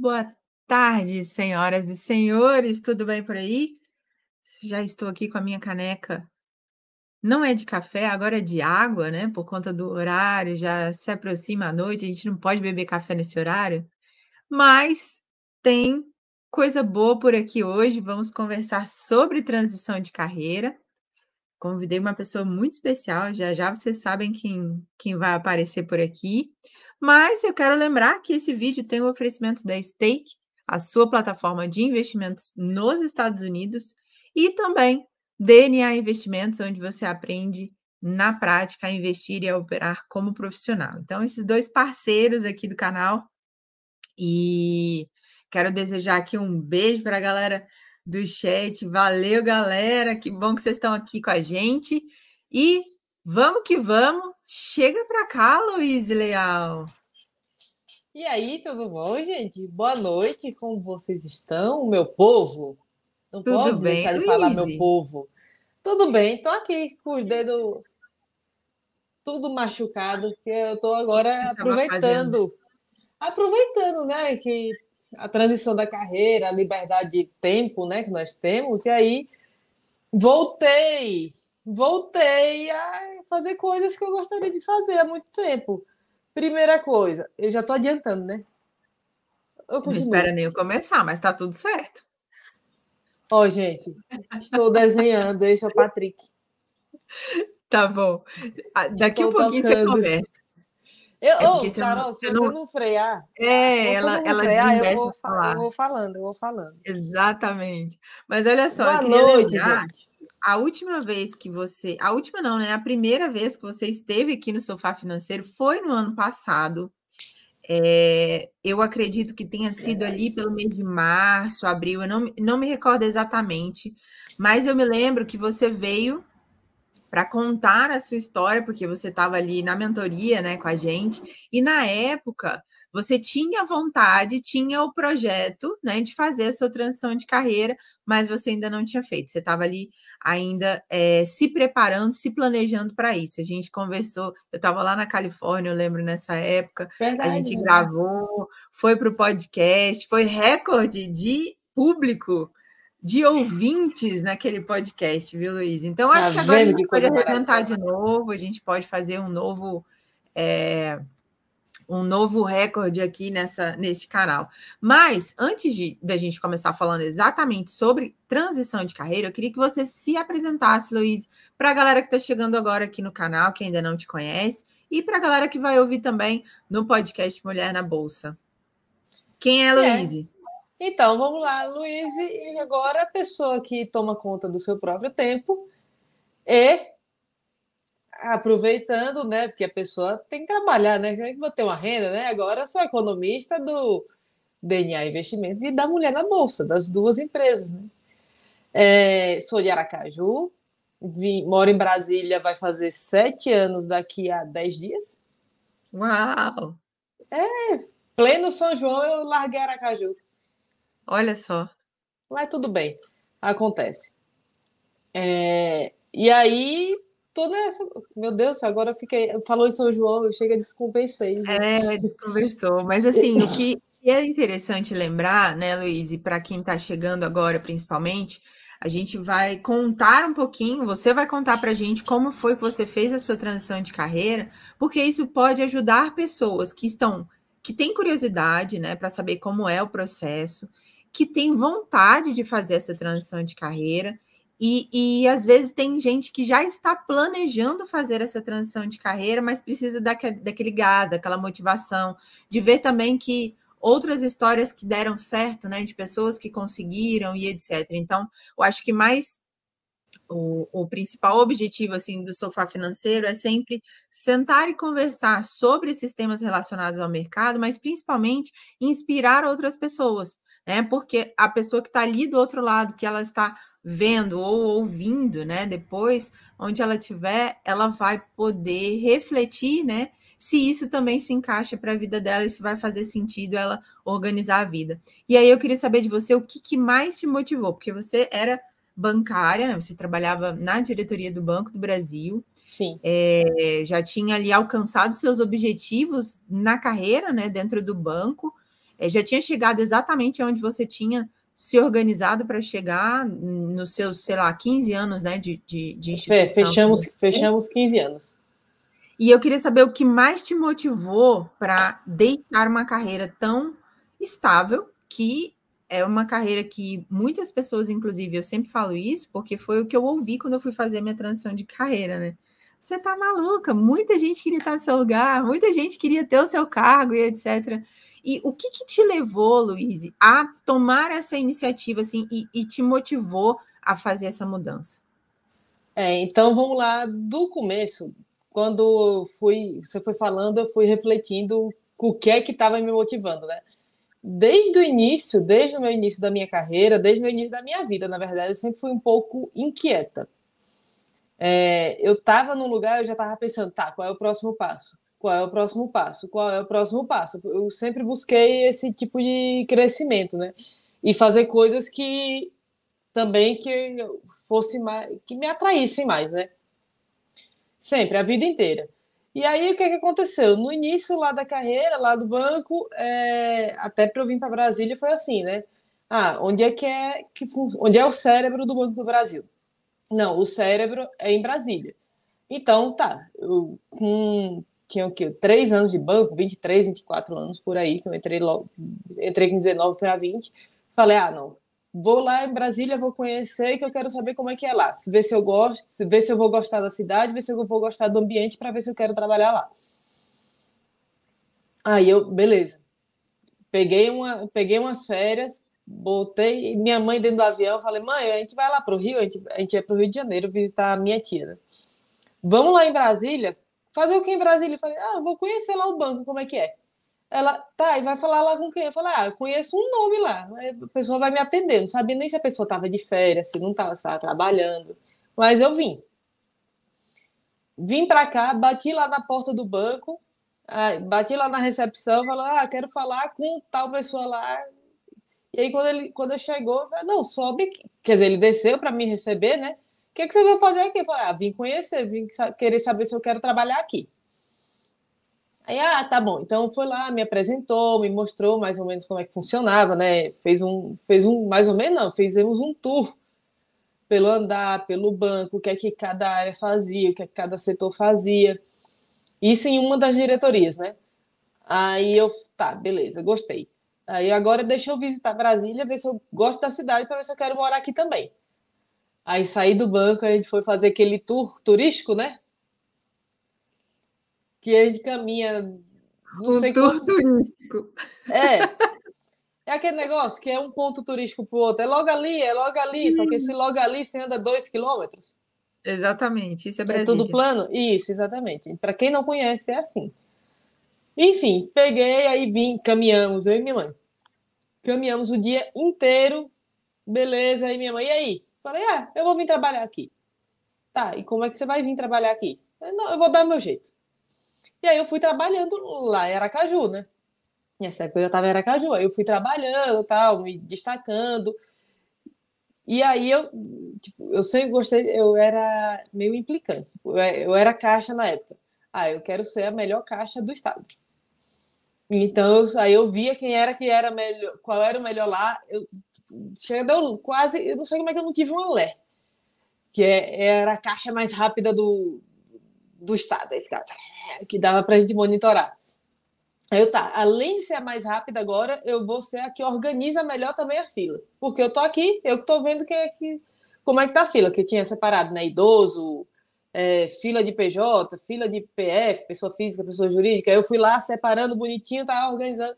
Boa tarde, senhoras e senhores, tudo bem por aí? Já estou aqui com a minha caneca. Não é de café, agora é de água, né? Por conta do horário, já se aproxima a noite, a gente não pode beber café nesse horário, mas tem coisa boa por aqui hoje. Vamos conversar sobre transição de carreira. Convidei uma pessoa muito especial, já já vocês sabem quem, quem vai aparecer por aqui. Mas eu quero lembrar que esse vídeo tem o um oferecimento da Stake, a sua plataforma de investimentos nos Estados Unidos, e também DNA Investimentos, onde você aprende na prática a investir e a operar como profissional. Então, esses dois parceiros aqui do canal. E quero desejar aqui um beijo para a galera do chat. Valeu, galera. Que bom que vocês estão aqui com a gente. E vamos que vamos. Chega para cá, Luiz Leal. E aí, tudo bom, gente? Boa noite, como vocês estão, meu povo? Não tudo pode bem, deixar de falar meu povo. Tudo bem, estou aqui com os dedos tudo machucado, que eu estou agora aproveitando. Aproveitando, né, que a transição da carreira, a liberdade de tempo, né, que nós temos, e aí voltei, voltei a fazer coisas que eu gostaria de fazer há muito tempo. Primeira coisa, eu já estou adiantando, né? Eu não espera nem eu começar, mas está tudo certo. Ó, oh, gente, estou desenhando, esse é o Patrick. Tá bom. Ah, daqui estou a pouquinho tocando. você conversa. Eu, é oh, Carol, se você não frear. É, ela, ela frear, eu vou, falar. eu vou falando, eu vou falando. Exatamente. Mas olha só, Boa eu queria noite, lembrar. Gente. A última vez que você. A última não, né? A primeira vez que você esteve aqui no Sofá Financeiro foi no ano passado. É, eu acredito que tenha sido ali pelo mês de março, abril, eu não, não me recordo exatamente, mas eu me lembro que você veio para contar a sua história, porque você estava ali na mentoria né, com a gente, e na época você tinha vontade, tinha o projeto né, de fazer a sua transição de carreira, mas você ainda não tinha feito. Você estava ali ainda é, se preparando, se planejando para isso. A gente conversou, eu estava lá na Califórnia, eu lembro nessa época, Verdade, a gente né? gravou, foi para o podcast, foi recorde de público, de ouvintes naquele podcast, viu, Luiz? Então, acho tá que agora a gente pode arrebentar de novo, a gente pode fazer um novo. É, um novo recorde aqui nessa, nesse canal. Mas, antes de da gente começar falando exatamente sobre transição de carreira, eu queria que você se apresentasse, Luiz, para a galera que está chegando agora aqui no canal, que ainda não te conhece, e para a galera que vai ouvir também no podcast Mulher na Bolsa. Quem é, Luiz? É. Então, vamos lá, Luiz, e agora a pessoa que toma conta do seu próprio tempo e aproveitando, né? Porque a pessoa tem que trabalhar, né? Tem que ter uma renda, né? Agora eu sou economista do DNA Investimentos e da Mulher na Bolsa, das duas empresas, né? É, sou de Aracaju, vim, moro em Brasília, vai fazer sete anos daqui a dez dias. Uau! É, pleno São João eu larguei Aracaju. Olha só. Mas tudo bem, acontece. É, e aí Meu Deus, agora eu fiquei. Falou em São João, eu chego a descompensei. É, desconversou. Mas assim, o que é interessante lembrar, né, Luiz, e para quem está chegando agora, principalmente, a gente vai contar um pouquinho, você vai contar para a gente como foi que você fez a sua transição de carreira, porque isso pode ajudar pessoas que estão, que têm curiosidade, né, para saber como é o processo, que têm vontade de fazer essa transição de carreira e, e às vezes tem gente que já está planejando fazer essa transição de carreira, mas precisa daquele, daquele gás, daquela motivação, de ver também que outras histórias que deram certo, né? De pessoas que conseguiram e etc. Então, eu acho que mais o, o, principal objetivo assim do sofá financeiro é sempre sentar e conversar sobre esses temas relacionados ao mercado, mas principalmente inspirar outras pessoas, né? Porque a pessoa que está ali do outro lado, que ela está vendo ou ouvindo, né? Depois, onde ela estiver, ela vai poder refletir, né? Se isso também se encaixa para a vida dela e se vai fazer sentido ela organizar a vida. E aí eu queria saber de você o que, que mais te motivou, porque você era bancária, né? Você trabalhava na diretoria do Banco do Brasil. Sim. É, já tinha ali alcançado seus objetivos na carreira, né? Dentro do banco. É, já tinha chegado exatamente onde você tinha se organizado para chegar nos seus, sei lá, 15 anos né, de, de, de instituição? Fechamos, fechamos 15 anos. E eu queria saber o que mais te motivou para deixar uma carreira tão estável, que é uma carreira que muitas pessoas, inclusive, eu sempre falo isso, porque foi o que eu ouvi quando eu fui fazer a minha transição de carreira, né? Você tá maluca, muita gente queria estar no seu lugar, muita gente queria ter o seu cargo e etc. E o que, que te levou, Luiz, a tomar essa iniciativa assim e, e te motivou a fazer essa mudança? É, então vamos lá do começo quando fui, você foi falando, eu fui refletindo o que é que estava me motivando, né? Desde o início, desde o meu início da minha carreira, desde o meu início da minha vida, na verdade, eu sempre fui um pouco inquieta. É, eu estava num lugar, eu já estava pensando, tá, qual é o próximo passo? Qual é o próximo passo? Qual é o próximo passo? Eu sempre busquei esse tipo de crescimento, né? E fazer coisas que também que fosse mais, que me atraíssem mais, né? Sempre, a vida inteira. E aí, o que, é que aconteceu? No início lá da carreira, lá do banco, é... até para eu vir para Brasília, foi assim, né? Ah, onde é que é que onde é o cérebro do Banco do Brasil? Não, o cérebro é em Brasília. Então, tá, eu com tinha o quê? Três anos de banco, 23, 24 anos por aí, que eu entrei logo, entrei com 19 para 20. Falei, ah, não, vou lá em Brasília, vou conhecer, que eu quero saber como é que é lá. Ver se eu gosto, ver se eu vou gostar da cidade, ver se eu vou gostar do ambiente para ver se eu quero trabalhar lá. Aí eu, beleza. Peguei, uma, peguei umas férias, botei minha mãe dentro do avião, falei, mãe, a gente vai lá para o Rio, a gente, a gente ia para o Rio de Janeiro visitar a minha tia, né? Vamos lá em Brasília, fazer o que em Brasília? Eu falei, ah, vou conhecer lá o banco, como é que é. Ela, tá, e vai falar lá com quem? Eu falei, ah, eu conheço um nome lá. A pessoa vai me atender. Não sabia nem se a pessoa estava de férias, se não estava trabalhando. Mas eu vim. Vim para cá, bati lá na porta do banco, bati lá na recepção, falou, ah, quero falar com tal pessoa lá. E aí, quando ele, quando ele chegou, eu falei, não, sobe. Quer dizer, ele desceu para me receber, né? Que, que você vai fazer aqui? Eu falei, ah, vim conhecer, vim querer saber se eu quero trabalhar aqui. Aí, ah, tá bom. Então foi lá, me apresentou, me mostrou mais ou menos como é que funcionava, né? Fez um, fez um, mais ou menos não, fizemos um tour pelo andar, pelo banco, o que é que cada área fazia, o que é que cada setor fazia. Isso em uma das diretorias, né? Aí eu, tá, beleza, gostei. Aí agora deixa eu visitar Brasília, ver se eu gosto da cidade, para ver se eu quero morar aqui também. Aí saí do banco, a gente foi fazer aquele tour turístico, né? que a gente caminha. Não um sei tour quanto... turístico. É. É aquele negócio que é um ponto turístico para o outro. É logo ali, é logo ali. Só que esse logo ali você anda dois quilômetros. Exatamente, isso é Brasília. É tudo plano? Isso, exatamente. Para quem não conhece, é assim. Enfim, peguei, aí vim, caminhamos, eu e minha mãe. Caminhamos o dia inteiro, beleza, aí minha mãe, e aí? Falei, ah, eu vou vir trabalhar aqui. Tá, e como é que você vai vir trabalhar aqui? Eu, não, eu vou dar meu jeito. E aí eu fui trabalhando lá em Aracaju, né? Nessa época eu já estava em Aracaju, aí eu fui trabalhando, tal, me destacando. E aí eu, tipo, eu sempre gostei, eu era meio implicante. Tipo, eu era caixa na época. Ah, eu quero ser a melhor caixa do estado. Então, aí eu via quem era que era melhor, qual era o melhor lá. Eu chegou quase, eu não sei como é que eu não tive um lé, que é, era a caixa mais rápida do, do estado. Que dava para a gente monitorar. Aí eu tá, além de ser a mais rápida agora, eu vou ser a que organiza melhor também a fila. Porque eu tô aqui, eu tô vendo que, é que, como é que tá a fila, que tinha separado, né? Idoso, é, fila de PJ, fila de PF, pessoa física, pessoa jurídica. Eu fui lá separando bonitinho, tava organizando.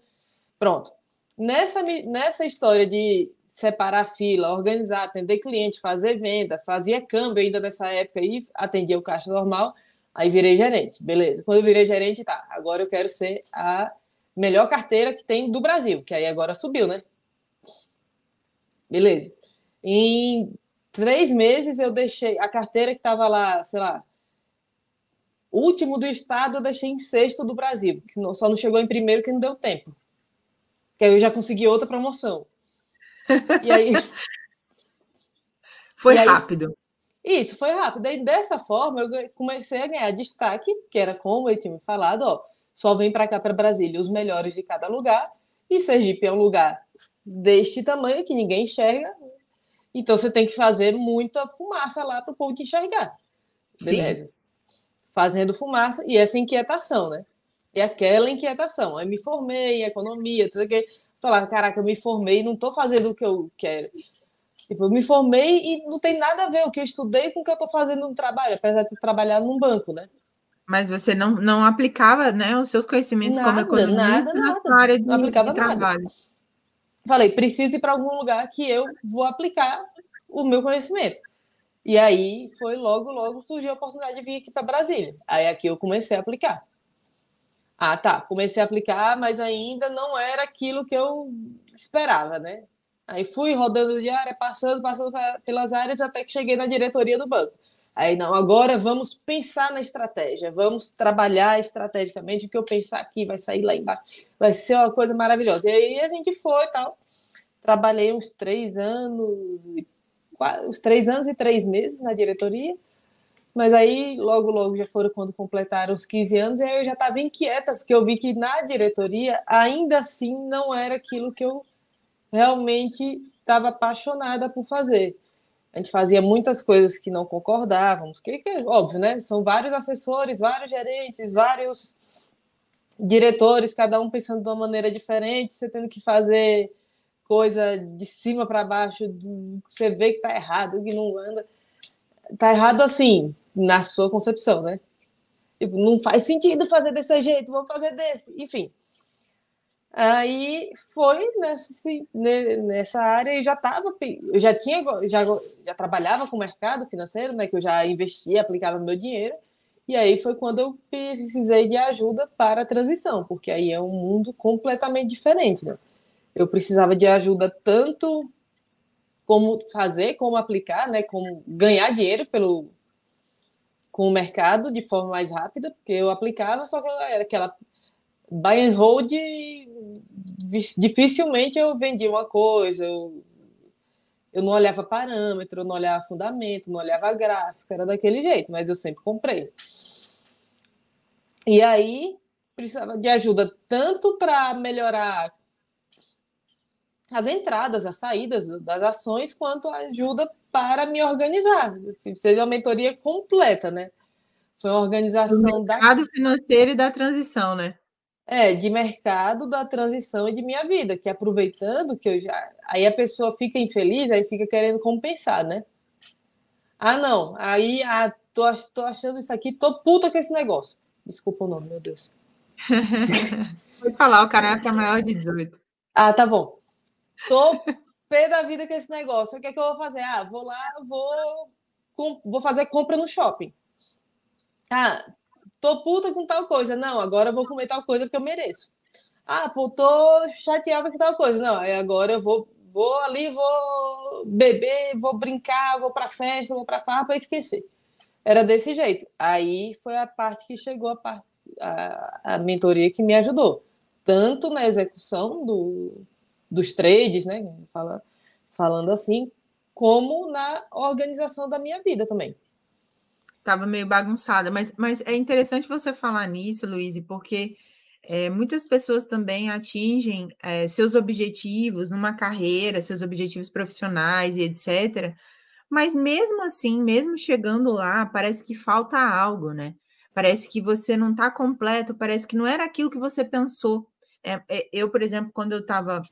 Pronto. Nessa, nessa história de separar fila, organizar, atender cliente, fazer venda, fazia câmbio ainda nessa época e atendia o caixa normal Aí virei gerente, beleza. Quando eu virei gerente, tá, agora eu quero ser a melhor carteira que tem do Brasil, que aí agora subiu, né? Beleza. Em três meses eu deixei a carteira que estava lá, sei lá, último do estado, eu deixei em sexto do Brasil, que só não chegou em primeiro que não deu tempo. Que aí eu já consegui outra promoção. E aí. Foi e rápido. Isso, foi rápido. E dessa forma, eu comecei a ganhar destaque, que era como eu tinha me falado, ó, só vem para cá, para Brasília, os melhores de cada lugar, E Sergipe é um lugar deste tamanho que ninguém enxerga. Então você tem que fazer muita fumaça lá para o povo te enxergar. Beleza? Sim. Fazendo fumaça e essa inquietação, né? E aquela inquietação. Aí me formei em economia, tudo que falar, caraca, eu me formei e não estou fazendo o que eu quero. Tipo, eu me formei e não tem nada a ver o que eu estudei com o que eu estou fazendo no trabalho, apesar de trabalhar num banco, né? Mas você não, não aplicava né, os seus conhecimentos nada, como economista nada, na área de, não aplicava de trabalho. Nada. Falei, preciso ir para algum lugar que eu vou aplicar o meu conhecimento. E aí foi logo, logo surgiu a oportunidade de vir aqui para Brasília. Aí aqui eu comecei a aplicar. Ah, tá. Comecei a aplicar, mas ainda não era aquilo que eu esperava, né? Aí fui rodando de área, passando, passando pelas áreas até que cheguei na diretoria do banco. Aí não, agora vamos pensar na estratégia, vamos trabalhar estrategicamente. O que eu pensar aqui vai sair lá embaixo, vai ser uma coisa maravilhosa. E aí a gente foi e tal. Trabalhei uns três anos, uns três anos e três meses na diretoria. Mas aí, logo, logo já foram quando completaram os 15 anos, e aí eu já estava inquieta, porque eu vi que na diretoria, ainda assim, não era aquilo que eu realmente estava apaixonada por fazer. A gente fazia muitas coisas que não concordávamos, que, que óbvio, né? São vários assessores, vários gerentes, vários diretores, cada um pensando de uma maneira diferente, você tendo que fazer coisa de cima para baixo, você vê que está errado, que não anda. Está errado assim, na sua concepção, né? Tipo, não faz sentido fazer desse jeito, vou fazer desse. Enfim. Aí foi nessa, nessa área e já estava, eu já tinha, já, já trabalhava com o mercado financeiro, né? Que eu já investia, aplicava meu dinheiro. E aí foi quando eu precisei de ajuda para a transição, porque aí é um mundo completamente diferente, né? Eu precisava de ajuda tanto como fazer, como aplicar, né? Como ganhar dinheiro pelo com o mercado de forma mais rápida, porque eu aplicava, só que era aquela buy and hold, dificilmente eu vendia uma coisa, eu, eu não olhava parâmetro, não olhava fundamento, não olhava gráfico, era daquele jeito, mas eu sempre comprei. E aí precisava de ajuda tanto para melhorar as entradas, as saídas das ações, quanto ajuda para me organizar. Seja uma mentoria completa, né? Foi uma organização do mercado da... financeiro e da transição, né? É, de mercado, da transição e de minha vida, que aproveitando que eu já. Aí a pessoa fica infeliz, aí fica querendo compensar, né? Ah, não. Aí, ah, tô, tô achando isso aqui, tô puta com esse negócio. Desculpa o nome, meu Deus. Pode falar, o cara é maior de 18. Ah, tá bom. Tô pé da vida com esse negócio. O que é que eu vou fazer? Ah, vou lá, vou, vou fazer compra no shopping. Ah, tô puta com tal coisa. Não, agora eu vou comer tal coisa que eu mereço. Ah, pô, tô chateada com tal coisa. Não, agora eu vou, vou ali, vou beber, vou brincar, vou pra festa, vou pra farra pra esquecer. Era desse jeito. Aí foi a parte que chegou a, parte, a, a mentoria que me ajudou. Tanto na execução do, dos trades, né? Fala, falando assim, como na organização da minha vida também. Tava meio bagunçada, mas, mas é interessante você falar nisso, Luiz, porque é, muitas pessoas também atingem é, seus objetivos numa carreira, seus objetivos profissionais e etc. Mas mesmo assim, mesmo chegando lá, parece que falta algo, né? Parece que você não está completo, parece que não era aquilo que você pensou. É, é eu, por exemplo, quando eu estava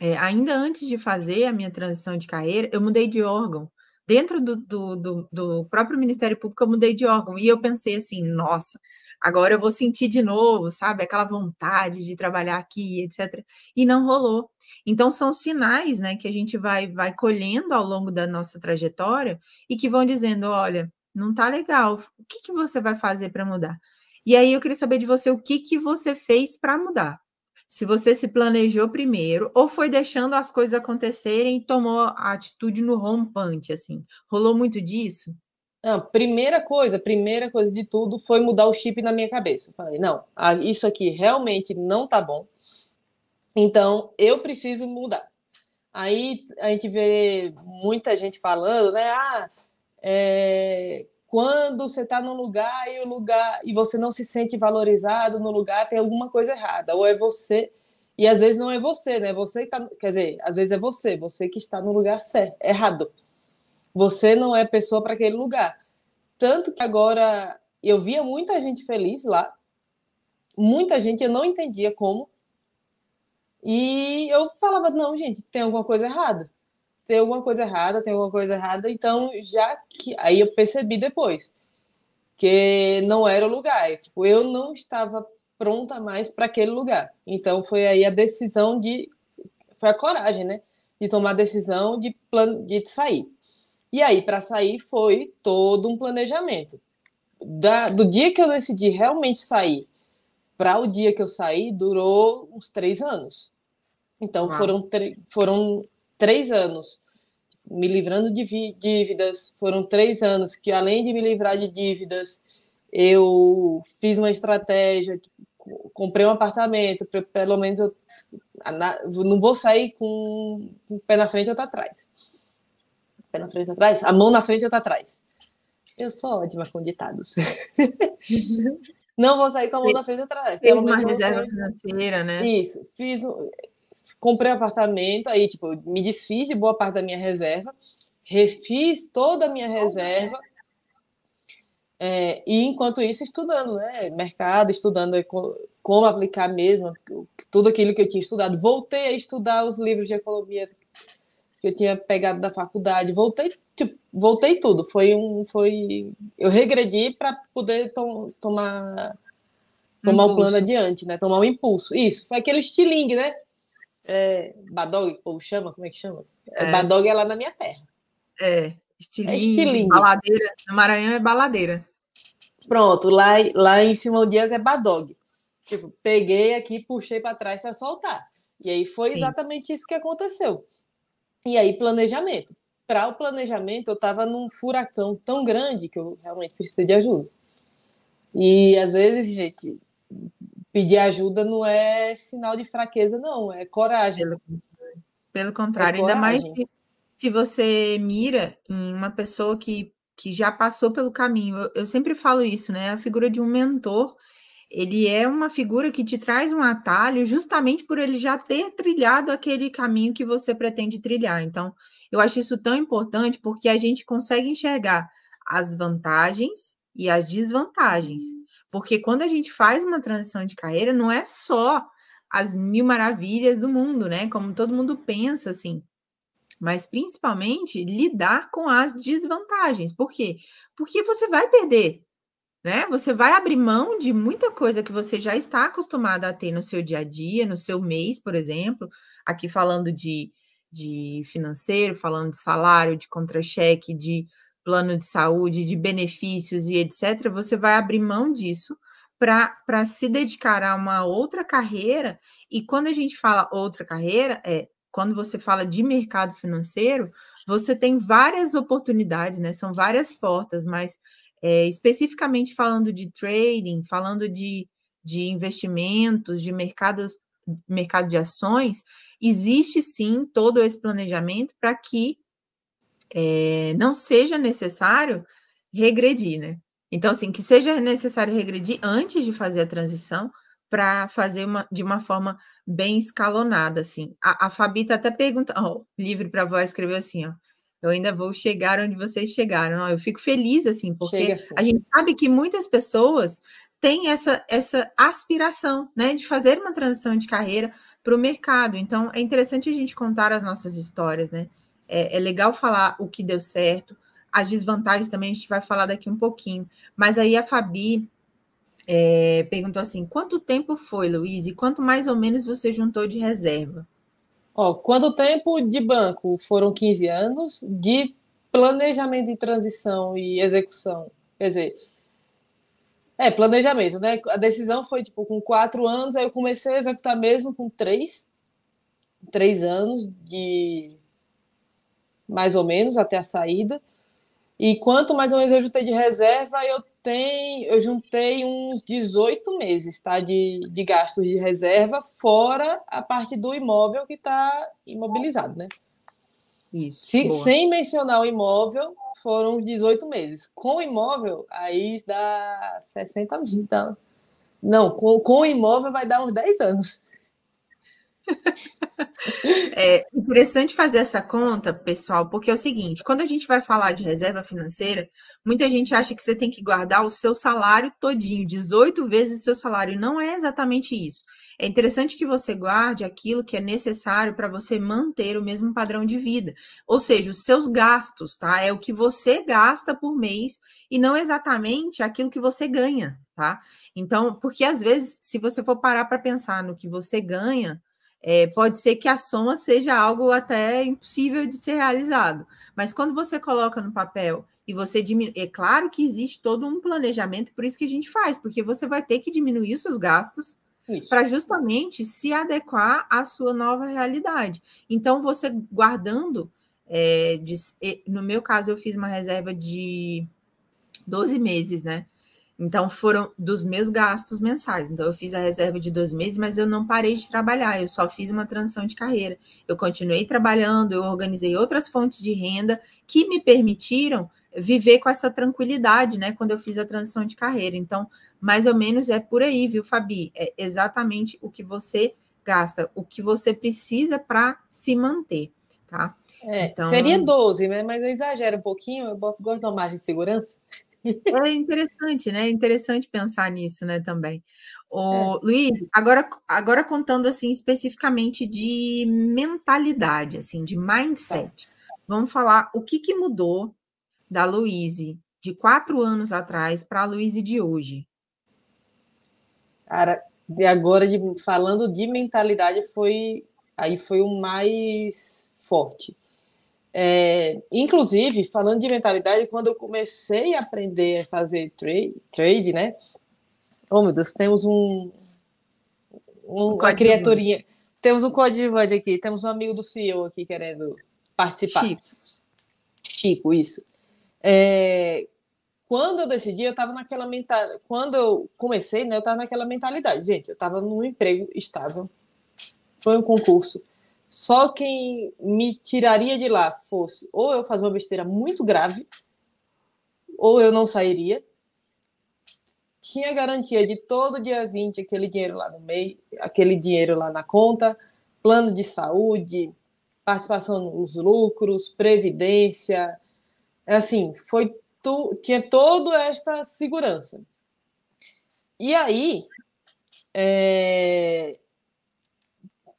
é, ainda antes de fazer a minha transição de carreira, eu mudei de órgão. Dentro do, do, do, do, próprio Ministério Público, eu mudei de órgão. E eu pensei assim, nossa, agora eu vou sentir de novo, sabe? Aquela vontade de trabalhar aqui, etc. E não rolou. Então, são sinais né, que a gente vai, vai colhendo ao longo da nossa trajetória e que vão dizendo: olha, não tá legal, o que, que você vai fazer para mudar? E aí eu queria saber de você o que, que você fez para mudar se você se planejou primeiro ou foi deixando as coisas acontecerem e tomou a atitude no rompante, assim. Rolou muito disso? Não, primeira coisa, primeira coisa de tudo foi mudar o chip na minha cabeça. Falei, não, isso aqui realmente não tá bom. Então, eu preciso mudar. Aí a gente vê muita gente falando, né? Ah, é, quando você está num lugar e o lugar e você não se sente valorizado no lugar, tem alguma coisa errada. Ou é você. E às vezes não é você, né? Você que tá, quer dizer, às vezes é você, você que está no lugar certo, errado. Você não é pessoa para aquele lugar. Tanto que agora eu via muita gente feliz lá, muita gente eu não entendia como. E eu falava, não, gente, tem alguma coisa errada. Tem alguma coisa errada, tem alguma coisa errada. Então, já que. Aí eu percebi depois que não era o lugar. Tipo, eu não estava pronta mais para aquele lugar. Então, foi aí a decisão de. Foi a coragem, né? De tomar a decisão de, plan... de sair. E aí, para sair, foi todo um planejamento. Da... Do dia que eu decidi realmente sair para o dia que eu saí, durou uns três anos. Então, foram, foram três anos me livrando de dívidas. Foram três anos que, além de me livrar de dívidas, eu fiz uma estratégia, comprei um apartamento, pelo menos eu não vou sair com, o pé na frente ou atrás. Pé na frente ou atrás? A mão na frente ou atrás. Eu sou ótima com ditados. não vou sair com a mão na frente ou atrás. Fez uma reserva financeira, né? Isso. Fiz, comprei apartamento, aí, tipo, me desfiz de boa parte da minha reserva, refiz toda a minha reserva, é, e enquanto isso, estudando, né? Mercado, estudando como aplicar mesmo tudo aquilo que eu tinha estudado. Voltei a estudar os livros de economia que eu tinha pegado da faculdade. Voltei, tipo, voltei tudo. Foi um, foi, eu regredi para poder to tomar tomar o plano adiante, né? Tomar um impulso. Isso, foi aquele estilingue, né? É, Badog, ou chama, como é que chama? É. Badog é lá na minha terra. É, estilingue, é estilingue. baladeira. No Maranhão é baladeira. Pronto, lá, lá em Simão Dias é Badog. Tipo, peguei aqui, puxei para trás para soltar. E aí foi Sim. exatamente isso que aconteceu. E aí, planejamento. Para o planejamento, eu estava num furacão tão grande que eu realmente precisei de ajuda. E às vezes, gente, pedir ajuda não é sinal de fraqueza, não, é coragem. Pelo, pelo contrário, é ainda mais que, se você mira em uma pessoa que, que já passou pelo caminho. Eu, eu sempre falo isso, né? A figura de um mentor, ele é uma figura que te traz um atalho justamente por ele já ter trilhado aquele caminho que você pretende trilhar. Então, eu acho isso tão importante porque a gente consegue enxergar as vantagens e as desvantagens. Porque quando a gente faz uma transição de carreira, não é só as mil maravilhas do mundo, né? Como todo mundo pensa assim. Mas principalmente lidar com as desvantagens. Por quê? Porque você vai perder, né? Você vai abrir mão de muita coisa que você já está acostumado a ter no seu dia a dia, no seu mês, por exemplo. Aqui falando de, de financeiro, falando de salário, de contra-cheque, de plano de saúde, de benefícios e etc., você vai abrir mão disso para se dedicar a uma outra carreira. E quando a gente fala outra carreira, é quando você fala de mercado financeiro, você tem várias oportunidades, né? São várias portas, mas é, especificamente falando de trading, falando de, de investimentos, de mercados, mercado de ações, existe sim todo esse planejamento para que é, não seja necessário regredir, né? Então, assim, que seja necessário regredir antes de fazer a transição para fazer uma, de uma forma bem escalonada, assim. A, a Fabi está até perguntando, oh, livre para voz escreveu assim, ó. Eu ainda vou chegar onde vocês chegaram. Eu fico feliz, assim, porque assim. a gente sabe que muitas pessoas têm essa, essa aspiração, né, de fazer uma transição de carreira para o mercado. Então, é interessante a gente contar as nossas histórias, né? É, é legal falar o que deu certo, as desvantagens também a gente vai falar daqui um pouquinho. Mas aí a Fabi é, perguntou assim: quanto tempo foi, Luiz? E quanto mais ou menos você juntou de reserva? Ó, quanto tempo de banco? Foram 15 anos. De planejamento de transição e execução. Quer dizer, é, planejamento, né? A decisão foi tipo com quatro anos, aí eu comecei a executar mesmo com três, três anos de mais ou menos, até a saída. E quanto mais ou menos eu juntei de reserva, eu tenho, eu juntei uns 18 meses, tá? De, de gastos de reserva, fora a parte do imóvel que está imobilizado, né? Isso. Se, sem mencionar o imóvel, foram uns 18 meses. Com o imóvel, aí dá 60 mil. Tá? Não, com, com o imóvel vai dar uns 10 anos. É interessante fazer essa conta, pessoal, porque é o seguinte: quando a gente vai falar de reserva financeira, muita gente acha que você tem que guardar o seu salário todinho, 18 vezes o seu salário. Não é exatamente isso. É interessante que você guarde aquilo que é necessário para você manter o mesmo padrão de vida. Ou seja, os seus gastos, tá? É o que você gasta por mês e não exatamente aquilo que você ganha, tá? Então, porque às vezes, se você for parar para pensar no que você ganha, é, pode ser que a soma seja algo até impossível de ser realizado. Mas quando você coloca no papel e você diminui, é claro que existe todo um planejamento, por isso que a gente faz, porque você vai ter que diminuir os seus gastos para justamente se adequar à sua nova realidade. Então, você guardando, é, de, no meu caso, eu fiz uma reserva de 12 meses, né? Então, foram dos meus gastos mensais. Então, eu fiz a reserva de dois meses, mas eu não parei de trabalhar, eu só fiz uma transição de carreira. Eu continuei trabalhando, eu organizei outras fontes de renda que me permitiram viver com essa tranquilidade, né? Quando eu fiz a transição de carreira. Então, mais ou menos é por aí, viu, Fabi? É exatamente o que você gasta, o que você precisa para se manter, tá? É, então... Seria 12, né? Mas eu exagero um pouquinho, eu gosto de uma margem de segurança. É interessante, né? É interessante pensar nisso, né, também. O é. Luiz, agora, agora contando assim especificamente de mentalidade, assim, de mindset. Vamos falar o que, que mudou da Luíse de quatro anos atrás para a Luíse de hoje. Cara, de agora de, falando de mentalidade foi aí foi o mais forte. É, inclusive, falando de mentalidade, quando eu comecei a aprender a fazer trade, trade né? Oh, meu Deus, temos um, um uma criaturinha. Temos um coadjuvante aqui, temos um amigo do CEO aqui querendo participar. Chico, Chico isso. É, quando eu decidi, eu estava naquela mentalidade. Quando eu comecei, né, eu estava naquela mentalidade. Gente, eu estava num emprego estável. Foi um concurso só quem me tiraria de lá fosse ou eu fazer uma besteira muito grave, ou eu não sairia. Tinha garantia de todo dia 20 aquele dinheiro lá no meio, aquele dinheiro lá na conta, plano de saúde, participação nos lucros, previdência. Assim, foi tu, tinha toda esta segurança. E aí, é,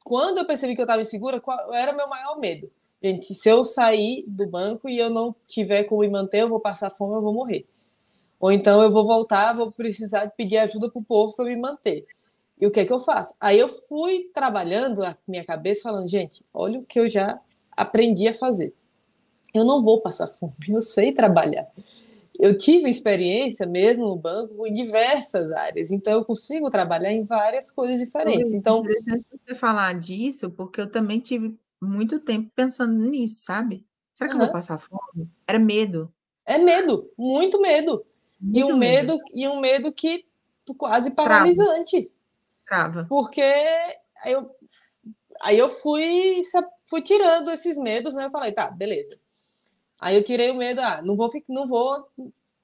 quando eu percebi que eu estava insegura, qual era o meu maior medo? Gente, se eu sair do banco e eu não tiver como me manter, eu vou passar fome, eu vou morrer. Ou então eu vou voltar, vou precisar de pedir ajuda para o povo para me manter. E o que é que eu faço? Aí eu fui trabalhando a minha cabeça, falando, gente, olha o que eu já aprendi a fazer. Eu não vou passar fome, eu sei trabalhar eu tive experiência mesmo no banco em diversas áreas, então eu consigo trabalhar em várias coisas diferentes. Então, é interessante você falar disso, porque eu também tive muito tempo pensando nisso, sabe? Será que uhum. eu vou passar fome? Era medo. É medo, muito medo. Muito e um medo. medo. e um medo que quase paralisante. Trava. Porque aí eu, aí eu fui, fui tirando esses medos, né? Eu falei, tá, beleza Aí eu tirei o medo, ah, não vou, não vou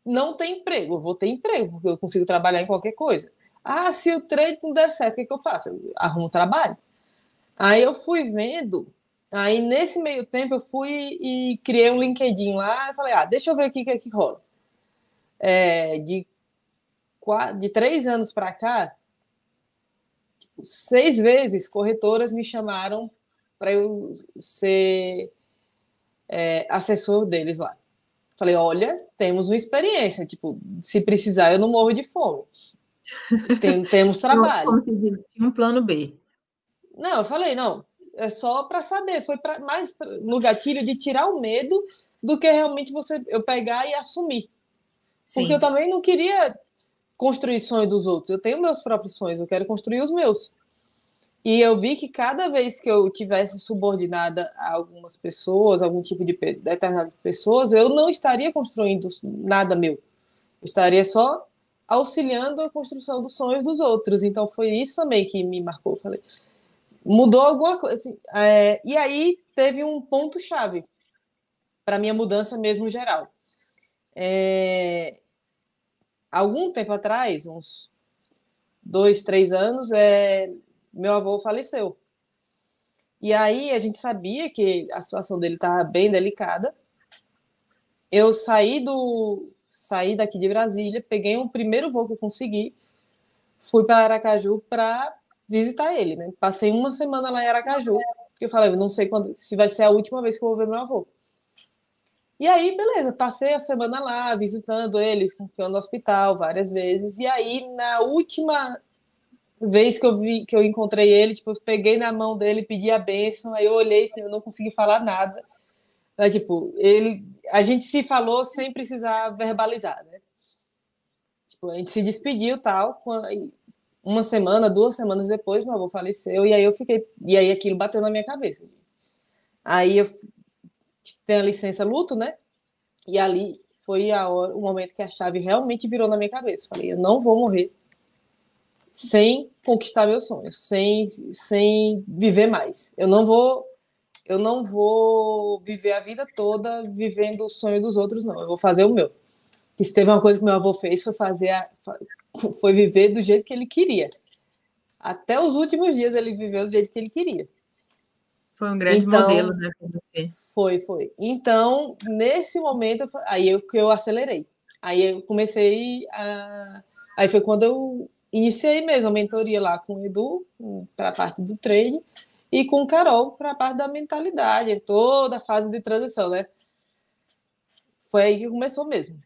não ter emprego, eu vou ter emprego, porque eu consigo trabalhar em qualquer coisa. Ah, se o trade não der certo, o que, que eu faço? Eu arrumo trabalho. Aí eu fui vendo, aí nesse meio tempo eu fui e criei um LinkedIn lá, e falei, ah, deixa eu ver o que é que rola. É, de, quatro, de três anos para cá, seis vezes corretoras me chamaram para eu ser é, assessor deles lá. Falei, olha, temos uma experiência, tipo, se precisar eu não morro de fome. Tem, temos trabalho. Tinha um plano B. Não, eu falei, não, é só para saber, foi pra, mais no gatilho de tirar o medo do que realmente você eu pegar e assumir. Sim. Porque eu também não queria construir sonhos dos outros. Eu tenho meus próprios sonhos, eu quero construir os meus. E eu vi que cada vez que eu tivesse subordinada a algumas pessoas, algum tipo de determinadas pessoas, eu não estaria construindo nada meu. Eu estaria só auxiliando a construção dos sonhos dos outros. Então foi isso também que me marcou. Falei, mudou alguma coisa. Assim, é, e aí teve um ponto chave para minha mudança mesmo geral. É, algum tempo atrás, uns dois, três anos, é, meu avô faleceu. E aí a gente sabia que a situação dele estava bem delicada. Eu saí do saí daqui de Brasília, peguei o primeiro voo que eu consegui, fui para Aracaju para visitar ele, né? Passei uma semana lá em Aracaju, porque eu falei, eu não sei quando, se vai ser a última vez que eu vou ver meu avô. E aí, beleza, passei a semana lá visitando ele, ficando no hospital várias vezes. E aí, na última vez que eu vi que eu encontrei ele, tipo, eu peguei na mão dele, pedi a bênção, aí eu olhei, assim, eu não consegui falar nada. Tipo, ele, a gente se falou sem precisar verbalizar, né? Tipo, a gente se despediu tal, uma semana, duas semanas depois, meu avô faleceu, e aí eu fiquei, e aí aquilo bateu na minha cabeça. Aí eu tenho a licença luto, né? E ali foi a hora, o momento que a chave realmente virou na minha cabeça. Falei, eu não vou morrer sem conquistar meus sonhos, sem, sem viver mais. Eu não vou eu não vou viver a vida toda vivendo o sonho dos outros, não. Eu vou fazer o meu. Que se teve uma coisa que meu avô fez foi fazer a, foi viver do jeito que ele queria. Até os últimos dias ele viveu do jeito que ele queria. Foi um grande então, modelo, né, para você. Foi, foi. Então, nesse momento, aí eu que eu acelerei. Aí eu comecei a aí foi quando eu iniciei mesmo a mentoria lá com o Edu, para a parte do trade, e com o Carol para a parte da mentalidade, toda a fase de transição, né? Foi aí que começou mesmo.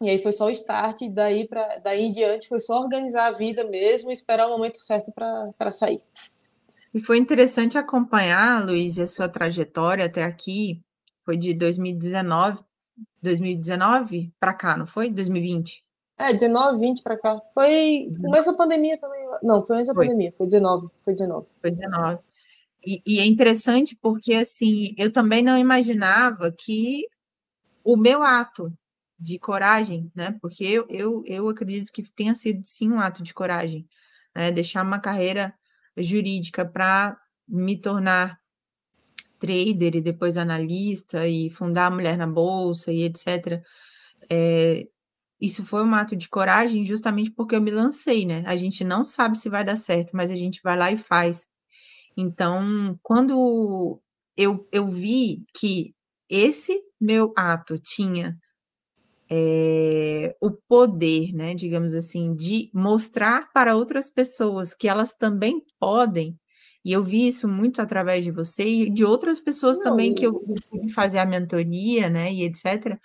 E aí foi só o start, e daí, pra, daí em diante foi só organizar a vida mesmo e esperar o momento certo para sair. E foi interessante acompanhar, Luiz, a sua trajetória até aqui. Foi de 2019, 2019 para cá, não foi? 2020? É, 19, 20 para cá. Foi começo da pandemia também. Não, foi antes da foi. pandemia, foi 19, foi 19. Foi 19. E, e, é interessante porque, assim, eu também não imaginava que o meu ato de coragem, né? Porque eu, eu, eu acredito que tenha sido, sim, um ato de coragem, né? Deixar uma carreira jurídica para me tornar trader e depois analista e fundar a Mulher na Bolsa e etc. É, isso foi um ato de coragem justamente porque eu me lancei, né? A gente não sabe se vai dar certo, mas a gente vai lá e faz. Então, quando eu, eu vi que esse meu ato tinha é, o poder, né, digamos assim, de mostrar para outras pessoas que elas também podem, e eu vi isso muito através de você e de outras pessoas Não. também que eu pude fazer a mentoria, né, e etc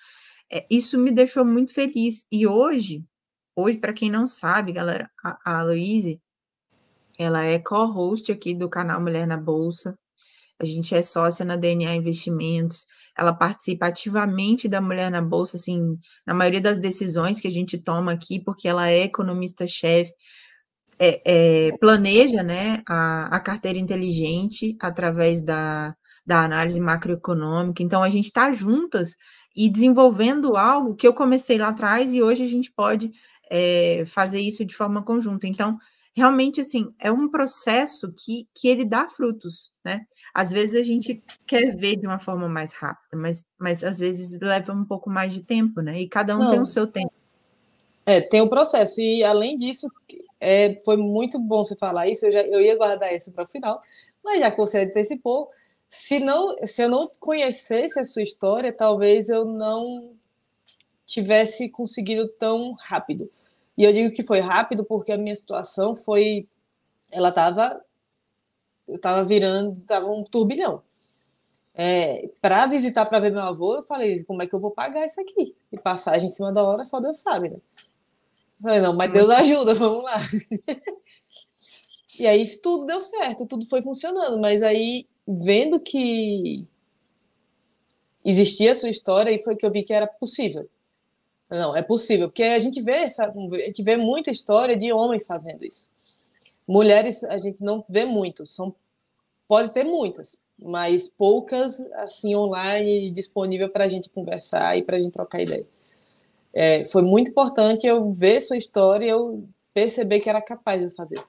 é, isso me deixou muito feliz. E hoje, hoje, para quem não sabe, galera, a, a ela é co-host aqui do canal Mulher na Bolsa. A gente é sócia na DNA Investimentos. Ela participa ativamente da Mulher na Bolsa, assim, na maioria das decisões que a gente toma aqui, porque ela é economista-chefe, é, é, planeja né, a, a carteira inteligente através da, da análise macroeconômica. Então, a gente está juntas e desenvolvendo algo que eu comecei lá atrás e hoje a gente pode é, fazer isso de forma conjunta. Então, realmente, assim, é um processo que, que ele dá frutos, né? Às vezes a gente quer ver de uma forma mais rápida, mas, mas às vezes leva um pouco mais de tempo, né? E cada um Não. tem o seu tempo. É, tem o um processo. E além disso, é, foi muito bom você falar isso. Eu, já, eu ia guardar essa para o final, mas já que você antecipou, se não, se eu não conhecesse a sua história, talvez eu não tivesse conseguido tão rápido. E eu digo que foi rápido porque a minha situação foi, ela estava, eu estava virando, estava um turbilhão. É, para visitar para ver meu avô, eu falei, como é que eu vou pagar isso aqui? E passagem em cima da hora, só Deus sabe, né? Eu falei, não, mas Deus ajuda, vamos lá. e aí tudo deu certo, tudo foi funcionando, mas aí vendo que existia a sua história e foi que eu vi que era possível. Não, é possível, porque a gente vê essa, a gente vê muita história de homens fazendo isso. Mulheres a gente não vê muito, são pode ter muitas, mas poucas assim online disponível para a gente conversar e para a gente trocar ideia. É, foi muito importante eu ver sua história e eu perceber que era capaz de fazer.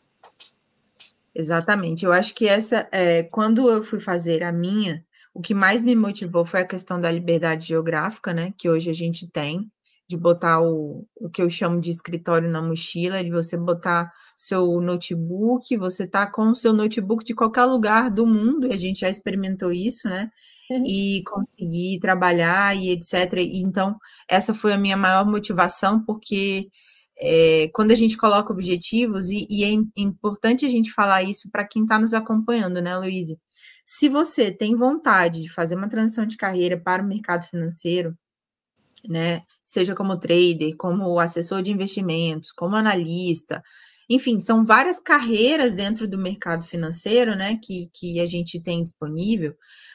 Exatamente. Eu acho que essa, é, quando eu fui fazer a minha, o que mais me motivou foi a questão da liberdade geográfica, né? Que hoje a gente tem, de botar o, o que eu chamo de escritório na mochila, de você botar seu notebook, você tá com o seu notebook de qualquer lugar do mundo, e a gente já experimentou isso, né? Uhum. E conseguir trabalhar e etc. E, então, essa foi a minha maior motivação, porque é, quando a gente coloca objetivos, e, e é importante a gente falar isso para quem está nos acompanhando, né, Luíse? Se você tem vontade de fazer uma transição de carreira para o mercado financeiro, né? Seja como trader, como assessor de investimentos, como analista, enfim, são várias carreiras dentro do mercado financeiro, né? Que, que a gente tem disponível.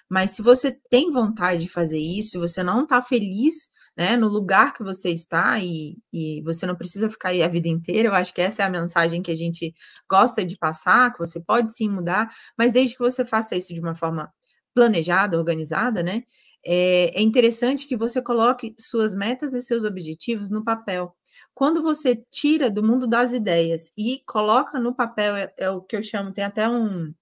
Mas se você tem vontade de fazer isso, se você não está feliz né, no lugar que você está e, e você não precisa ficar aí a vida inteira. Eu acho que essa é a mensagem que a gente gosta de passar, que você pode sim mudar, mas desde que você faça isso de uma forma planejada, organizada, né? é, é interessante que você coloque suas metas e seus objetivos no papel. Quando você tira do mundo das ideias e coloca no papel, é, é o que eu chamo, tem até um,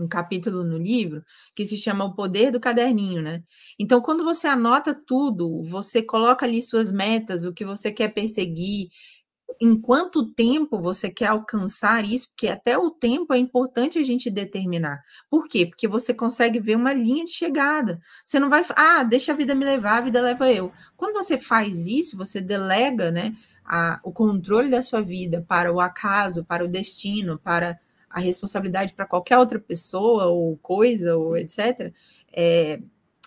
um capítulo no livro que se chama O Poder do Caderninho, né? Então, quando você anota tudo, você coloca ali suas metas, o que você quer perseguir, em quanto tempo você quer alcançar isso, porque até o tempo é importante a gente determinar. Por quê? Porque você consegue ver uma linha de chegada. Você não vai, ah, deixa a vida me levar, a vida leva eu. Quando você faz isso, você delega, né, a, o controle da sua vida para o acaso, para o destino, para a responsabilidade para qualquer outra pessoa ou coisa ou etc. É,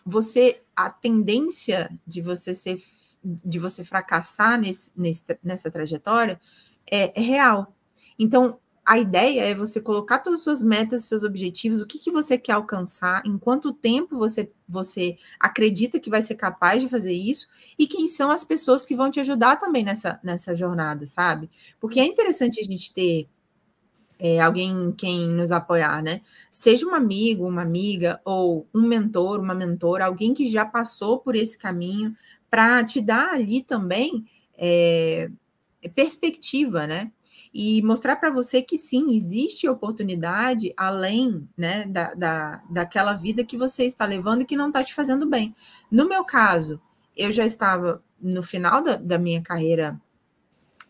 você a tendência de você ser de você fracassar nesse, nesse, nessa trajetória é, é, real. Então, a ideia é você colocar todas as suas metas, seus objetivos, o que, que você quer alcançar, em quanto tempo você, você acredita que vai ser capaz de fazer isso, e quem são as pessoas que vão te ajudar também nessa, nessa jornada, sabe? Porque é interessante a gente ter é, alguém quem nos apoiar, né? Seja um amigo, uma amiga, ou um mentor, uma mentora, alguém que já passou por esse caminho, para te dar ali também é, perspectiva, né? E mostrar para você que sim, existe oportunidade além né, da, da, daquela vida que você está levando e que não está te fazendo bem. No meu caso, eu já estava no final da, da minha carreira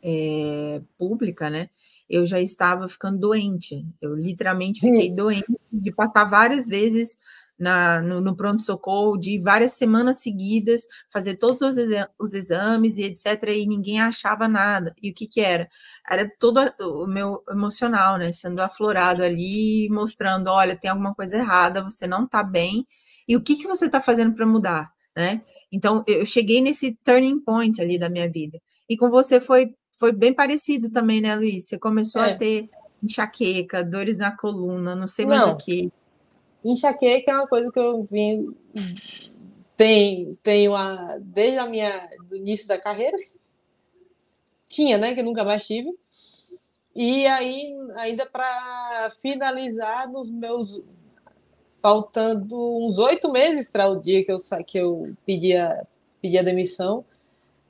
é, pública, né? Eu já estava ficando doente. Eu literalmente fiquei doente de passar várias vezes na, no, no pronto-socorro de várias semanas seguidas, fazer todos os, exa os, exames e etc., e ninguém achava nada. E o que que era? Era todo o meu emocional, né, sendo aflorado ali, mostrando, olha, tem alguma coisa errada, você não tá bem, e o que que você tá fazendo para mudar, né? Então, eu cheguei nesse turning point ali da minha vida. E com você foi, foi bem parecido também, né, Luiz? Você começou é. a ter enxaqueca, dores na coluna, não sei mais não. o que. Enxaqueca é uma coisa que eu vim tem, tenho a, desde a minha do início da carreira. Tinha, né? Que nunca mais tive. E aí, ainda para finalizar, nos meus. Faltando uns oito meses para o dia que eu, que eu pedi a, pedi a demissão,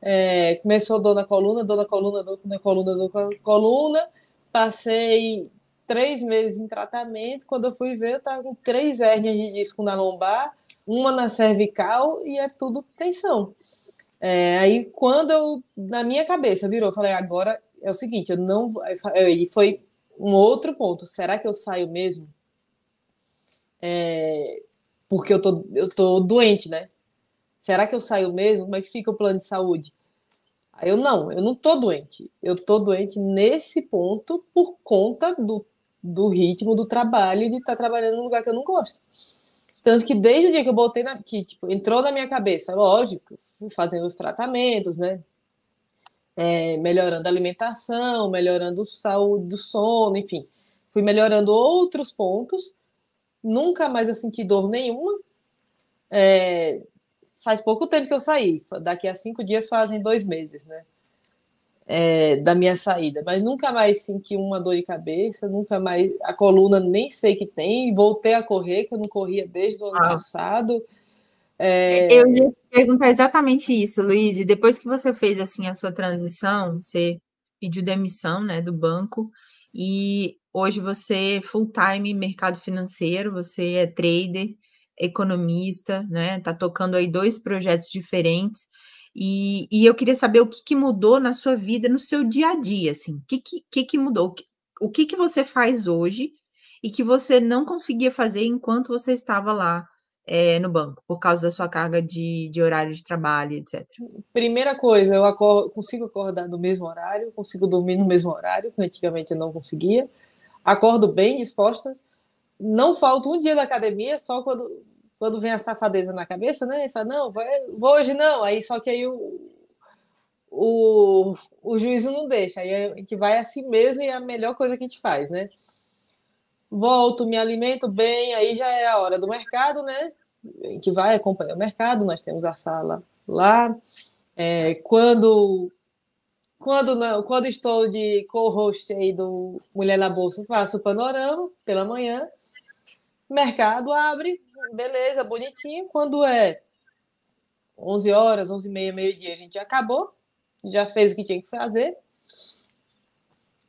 é, começou dor na coluna, dor na coluna, dor na coluna, dor na coluna. Passei três meses em tratamento. Quando eu fui ver, eu estava com três hérnias de disco na lombar, uma na cervical e é tudo tensão. É, aí, quando eu, na minha cabeça, virou, eu falei, agora é o seguinte, eu não. E foi um outro ponto. Será que eu saio mesmo? É, porque eu tô, eu tô doente, né? Será que eu saio mesmo? Como é que fica o plano de saúde? Aí eu não, eu não tô doente. Eu tô doente nesse ponto por conta do do ritmo do trabalho de estar tá trabalhando num lugar que eu não gosto. Tanto que desde o dia que eu botei na, que tipo, entrou na minha cabeça, lógico, fazendo os tratamentos, né? É, melhorando a alimentação, melhorando a saúde do sono, enfim, fui melhorando outros pontos. Nunca mais eu senti dor nenhuma. É, faz pouco tempo que eu saí, daqui a cinco dias fazem dois meses, né? é, da minha saída, mas nunca mais senti uma dor de cabeça, nunca mais a coluna nem sei que tem, voltei a correr, que eu não corria desde o ano ah. passado. É... Eu ia perguntar exatamente isso, Luiz. E depois que você fez assim a sua transição, você pediu demissão, né, do banco e hoje você full time mercado financeiro, você é trader, economista, né? Tá tocando aí dois projetos diferentes. E, e eu queria saber o que, que, mudou na sua vida, no seu dia a dia, assim. O que, que, que mudou? O que, que você faz hoje e que você não conseguia fazer enquanto você estava lá é, no banco, por causa da sua carga de, de horário de trabalho, etc. Primeira coisa, eu consigo acordar no mesmo horário, consigo dormir no mesmo horário, que antigamente eu não conseguia. Acordo bem disposta. Não falta um dia da academia, só quando, quando vem a safadeza na cabeça, né? E fala, não, vai, vou hoje não. Aí só que aí o, o, o juízo não deixa. Aí a gente vai assim mesmo e é a melhor coisa que a gente faz, né? volto, me alimento bem, aí já é a hora do mercado, né? A gente vai acompanhar o mercado, nós temos a sala lá. É, quando quando não, quando estou de co-host aí do Mulher na Bolsa, faço o panorama pela manhã. Mercado abre, beleza, bonitinho. Quando é 11 horas, 11 e meia, meio-dia, a gente já acabou, já fez o que tinha que fazer.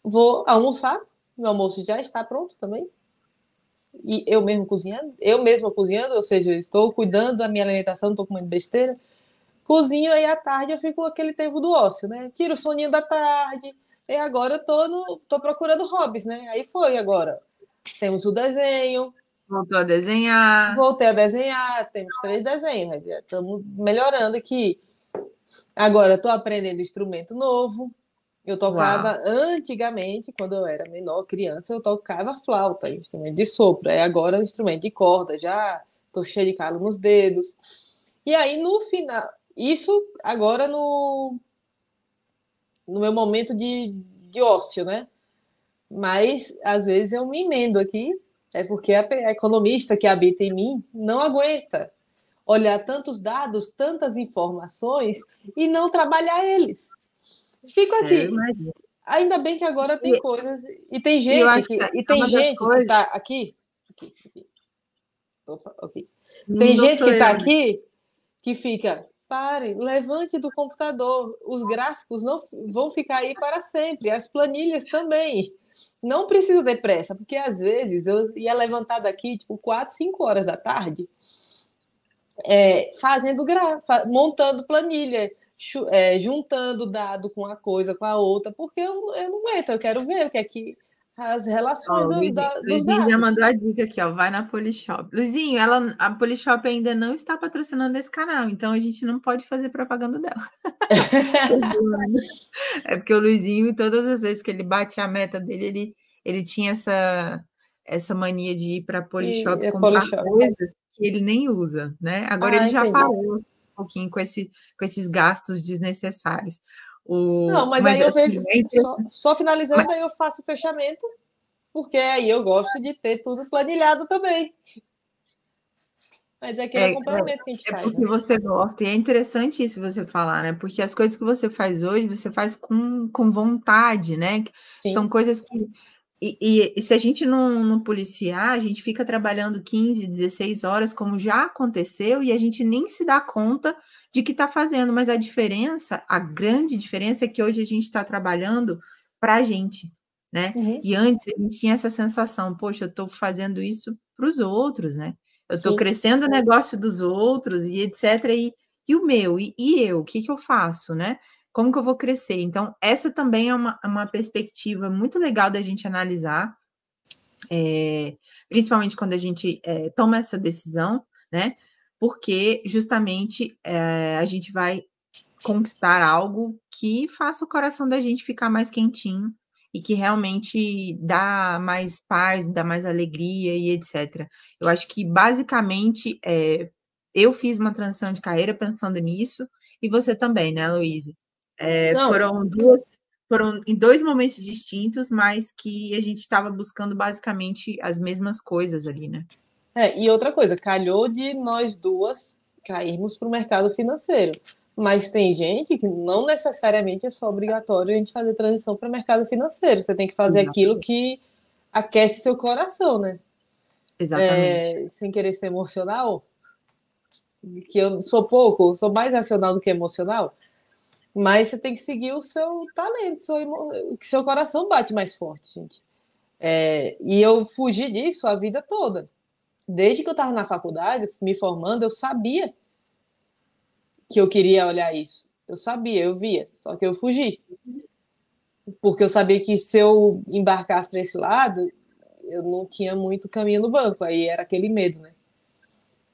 Vou almoçar, meu almoço já está pronto também. E eu mesmo cozinhando, eu mesma cozinhando, ou seja, estou cuidando da minha alimentação, não estou comendo besteira. Cozinho aí à tarde, eu fico aquele tempo do ócio, né? Tiro o soninho da tarde. E agora eu tô, no, tô procurando hobbies, né? Aí foi agora. Temos o desenho. Voltou a desenhar. Voltei a desenhar. Temos três desenhos. Estamos melhorando aqui. Agora estou aprendendo instrumento novo. Eu tocava Uau. antigamente, quando eu era menor, criança, eu tocava flauta, instrumento de sopro. Aí agora é instrumento de corda, já tô cheio de calo nos dedos. E aí no final, isso agora no no meu momento de, de ócio, né? Mas às vezes eu me emendo aqui, é porque a, economista que habita em mim não aguenta olhar tantos dados, tantas informações e não trabalhar eles. Fico aqui. É, Ainda bem que agora tem e, coisas. E tem gente que, que, e tem gente coisas... que tá aqui. aqui, aqui. Opa, okay. Tem gente que está aqui que fica. Pare, levante do computador. Os gráficos não vão ficar aí para sempre. As planilhas também. Não precisa ter pressa, porque às vezes eu ia levantar daqui, tipo, 4, 5 horas da tarde, é, fazendo gráfico, montando planilha é, juntando dado com a coisa, com a outra, porque eu, eu não aguento, eu quero ver o que é que as relações oh, do, Luizinho, da, dos Luizinho dados. já mandou a dica aqui, ó, vai na Polishop. Luizinho, ela, a Polishop ainda não está patrocinando esse canal, então a gente não pode fazer propaganda dela. é porque o Luizinho, todas as vezes que ele bate a meta dele, ele, ele tinha essa, essa mania de ir para a Polishop e, comprar Polishop. coisas que ele nem usa, né? Agora ah, ele já entendi. parou pouquinho com, esse, com esses gastos desnecessários. O, não, mas, mas aí eu vejo, só, só, finalizando, mas... aí eu faço o fechamento, porque aí eu gosto de ter tudo planilhado também. Mas é aquele é, acompanhamento que a gente é faz. É porque né? você gosta, e é interessante isso você falar, né? Porque as coisas que você faz hoje, você faz com, com vontade, né? Sim. São coisas que e, e, e, se a gente não, não policiar, a gente fica trabalhando 15, 16 horas, como já aconteceu, e a gente nem se dá conta de que está fazendo. Mas a diferença, a grande diferença é que hoje a gente está trabalhando para a gente, né? Uhum. E antes a gente tinha essa sensação, poxa, eu estou fazendo isso para os outros, né? Eu estou crescendo o negócio dos outros e etc. E, e o meu, e, e eu, o que, que eu faço, né? como que eu vou crescer? Então, essa também é uma, uma perspectiva muito legal da gente analisar, é, principalmente quando a gente é, toma essa decisão, né? Porque justamente é, a gente vai conquistar algo que faça o coração da gente ficar mais quentinho e que realmente dá mais paz, dá mais alegria e etc. Eu acho que basicamente é, eu fiz uma transição de carreira pensando nisso e você também, né, Luísa? É, foram duas, foram em dois momentos distintos, mas que a gente estava buscando basicamente as mesmas coisas ali, né? É, e outra coisa, calhou de nós duas cairmos para o mercado financeiro. Mas tem gente que não necessariamente é só obrigatório a gente fazer transição para o mercado financeiro. Você tem que fazer Exatamente. aquilo que aquece seu coração, né? Exatamente. É, sem querer ser emocional, que eu sou pouco, sou mais racional do que emocional, mas você tem que seguir o seu talento, o que seu coração bate mais forte, gente. É, e eu fugi disso a vida toda. Desde que eu estava na faculdade, me formando, eu sabia que eu queria olhar isso. Eu sabia, eu via, só que eu fugi. Porque eu sabia que se eu embarcasse para esse lado, eu não tinha muito caminho no banco, aí era aquele medo, né?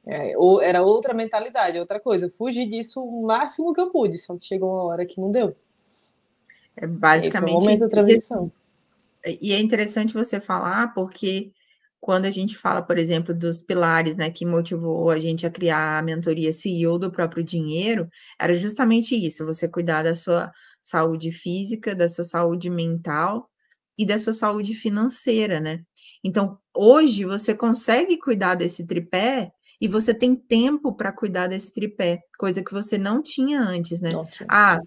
É, ou, era outra mentalidade, outra coisa. Eu fugi disso o máximo que eu pude, só que chegou uma hora que não deu. É basicamente. Um momento transição. E é interessante você falar, porque quando a gente fala, por exemplo, dos pilares, né, que motivou a gente a criar a mentoria CEO do próprio dinheiro, era justamente isso: você cuidar da sua saúde física, da sua saúde mental e da sua saúde financeira, né? Então, hoje você consegue cuidar desse tripé e você tem tempo para cuidar desse tripé, coisa que você não tinha antes, né? Ah,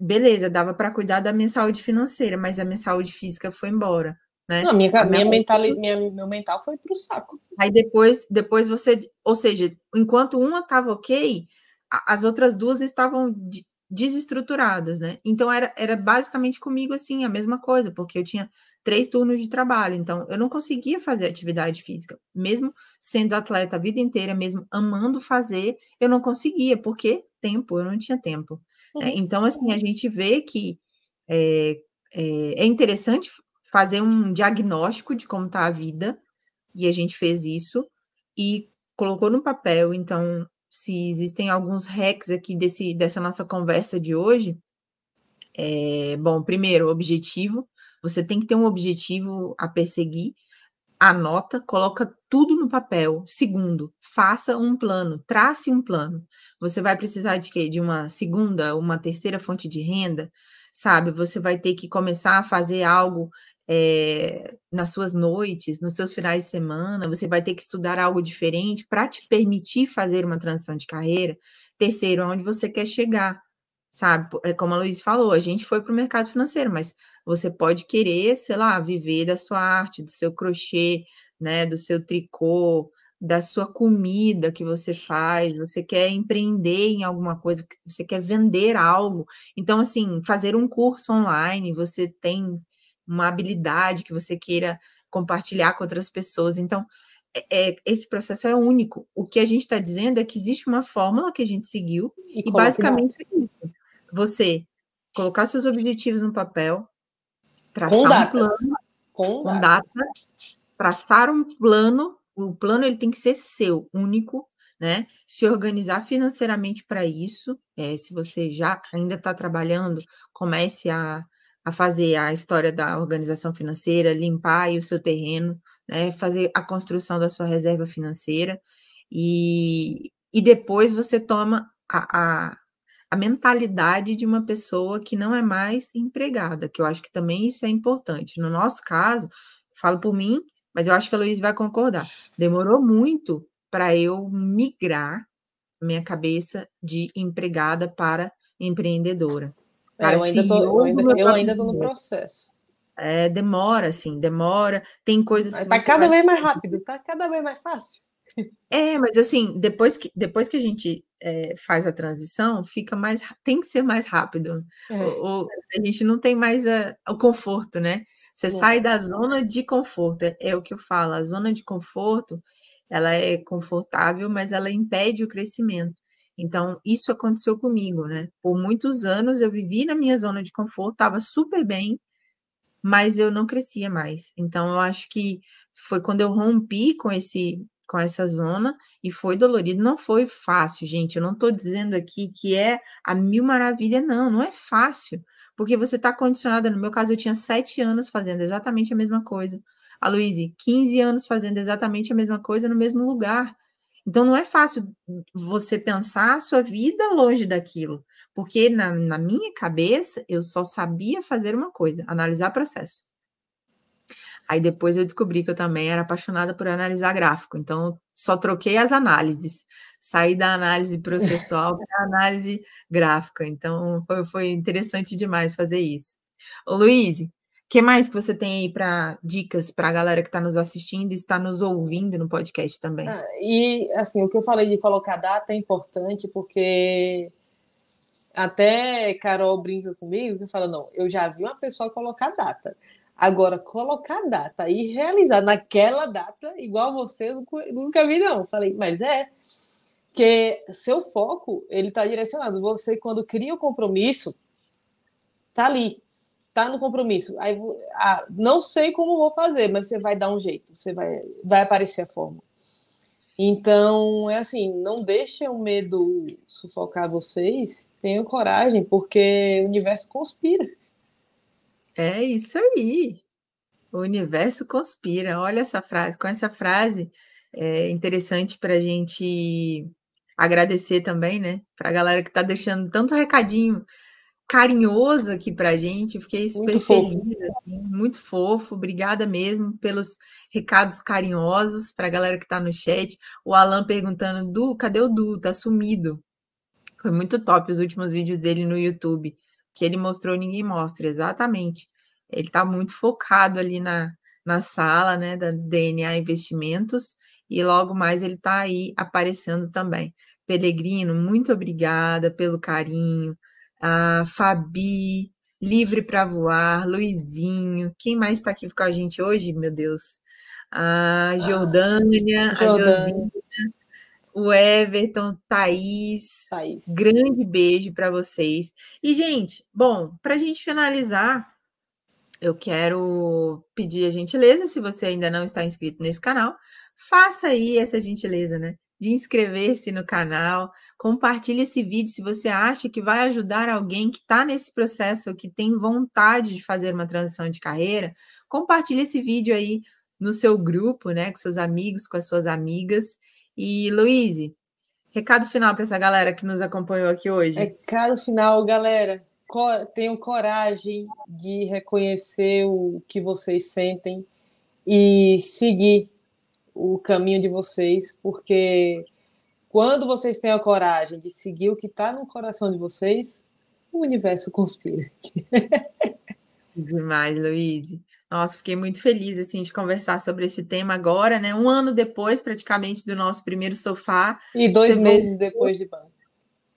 beleza, dava para cuidar da minha saúde financeira, mas a minha saúde física foi embora. Né? Não, minha, minha, minha mental, minha, meu mental foi para o saco. Aí depois, depois você, ou seja, enquanto uma estava ok, as outras duas estavam desestruturadas, né? Então era, era basicamente comigo assim, a mesma coisa, porque eu tinha três turnos de trabalho, então eu não conseguia fazer atividade física, mesmo sendo atleta a vida inteira, mesmo amando fazer, eu não conseguia, porque tempo, eu não tinha tempo. Né? Então, assim, a gente vê que é, é, é interessante fazer um diagnóstico de como está a vida, e a gente fez isso, e colocou no papel, então, se existem alguns hacks aqui desse, dessa nossa conversa de hoje, é, bom, primeiro, objetivo, você tem que ter um objetivo a perseguir, anota, coloca tudo no papel. Segundo, faça um plano, trace um plano. Você vai precisar de quê? De uma segunda, uma terceira fonte de renda, sabe? Você vai ter que começar a fazer algo é, nas suas noites, nos seus finais de semana, você vai ter que estudar algo diferente para te permitir fazer uma transição de carreira. Terceiro, onde você quer chegar, sabe? É como a Luiz falou, a gente foi para o mercado financeiro, mas você pode querer, sei lá, viver da sua arte, do seu crochê, né, do seu tricô, da sua comida que você faz, você quer empreender em alguma coisa, você quer vender algo. Então, assim, fazer um curso online, você tem uma habilidade que você queira compartilhar com outras pessoas. Então, é, é esse processo é único. O que a gente está dizendo é que existe uma fórmula que a gente seguiu, e, e basicamente é isso. Você colocar seus objetivos no papel, traçar com um plano, com, com datas. datas traçar um plano, o plano ele tem que ser seu, único, né? Se organizar financeiramente para isso. É, se você já ainda está trabalhando, comece a, a fazer a história da organização financeira, limpar o seu terreno, né? Fazer a construção da sua reserva financeira e, e depois você toma a, a, a mentalidade de uma pessoa que não é mais empregada, que eu acho que também isso é importante. No nosso caso, falo por mim, mas eu acho que a Luiz vai concordar. Demorou muito para eu migrar minha cabeça de empregada para empreendedora. É, para eu ainda estou no processo. É, demora, assim, demora. Tem coisas que. Está cada vez mais rápido, está cada vez mais fácil. É, mas assim, depois que, depois que a gente é, faz a transição, fica mais. Tem que ser mais rápido. É. O, o, a gente não tem mais a, o conforto, né? Você sai da zona de conforto, é, é, o que eu falo, a zona de conforto, ela é confortável, mas ela impede o crescimento. Então, isso aconteceu comigo, né? Por muitos anos eu vivi na minha zona de conforto, estava super bem, mas eu não crescia mais. Então, eu acho que foi quando eu rompi com esse com essa zona e foi dolorido. Não foi fácil, gente. Eu não estou dizendo aqui que é a mil maravilha, não, não é fácil porque você está condicionada. No meu caso, eu tinha sete anos fazendo exatamente a mesma coisa. A Luíse, 15 anos fazendo exatamente a mesma coisa no mesmo lugar. Então, não é fácil você pensar a sua vida longe daquilo, porque na, na minha cabeça eu só sabia fazer uma coisa: analisar processo. Aí depois eu descobri que eu também era apaixonada por analisar gráfico, então só troquei as análises sair da análise processual para análise gráfica. Então, foi, foi interessante demais fazer isso. Ô, Luiz, que mais que você tem aí para dicas para a galera que está nos assistindo e está nos ouvindo no podcast também? Ah, e, assim, o que eu falei de colocar data é importante, porque até Carol brinca comigo que fala, não, eu já vi uma pessoa colocar data. Agora, colocar data e realizar naquela data, igual você, nunca vi, não. Falei, mas é, que seu foco ele está direcionado. Você quando cria o compromisso, tá ali, tá no compromisso. Aí, ah, não sei como vou fazer, mas você vai dar um jeito, você vai, vai aparecer a forma. Então, é assim, não deixe o medo sufocar vocês, tenham coragem, porque o universo conspira. É isso aí. O universo conspira. Olha essa frase. Com essa frase, é interessante para a gente agradecer também, né? Para a galera que está deixando tanto recadinho carinhoso aqui para gente. Fiquei super muito feliz, assim, muito fofo. Obrigada mesmo pelos recados carinhosos para a galera que está no chat. O Alan perguntando: Du, cadê o Du? Tá sumido. Foi muito top os últimos vídeos dele no YouTube. Que ele mostrou, ninguém mostra, exatamente. Ele está muito focado ali na, na sala, né, da DNA Investimentos, e logo mais ele está aí aparecendo também. Pelegrino, muito obrigada pelo carinho a Fabi, Livre para Voar, Luizinho, quem mais está aqui com a gente hoje, meu Deus? A Jordânia, ah, a Josina, o Everton, Thaís. Thaís. Grande beijo para vocês. E, gente, bom, para a gente finalizar, eu quero pedir a gentileza, se você ainda não está inscrito nesse canal, faça aí essa gentileza, né? De inscrever-se no canal, Compartilhe esse vídeo se você acha que vai ajudar alguém que está nesse processo ou que tem vontade de fazer uma transição de carreira. Compartilhe esse vídeo aí no seu grupo, né, com seus amigos, com as suas amigas. E Luíse, recado final para essa galera que nos acompanhou aqui hoje. Recado final, galera. Tenham coragem de reconhecer o que vocês sentem e seguir o caminho de vocês, porque quando vocês têm a coragem de seguir o que está no coração de vocês, o universo conspira. Demais, Luiz. Nossa, fiquei muito feliz assim de conversar sobre esse tema agora, né? Um ano depois, praticamente, do nosso primeiro sofá. E dois meses voltou, depois de banco.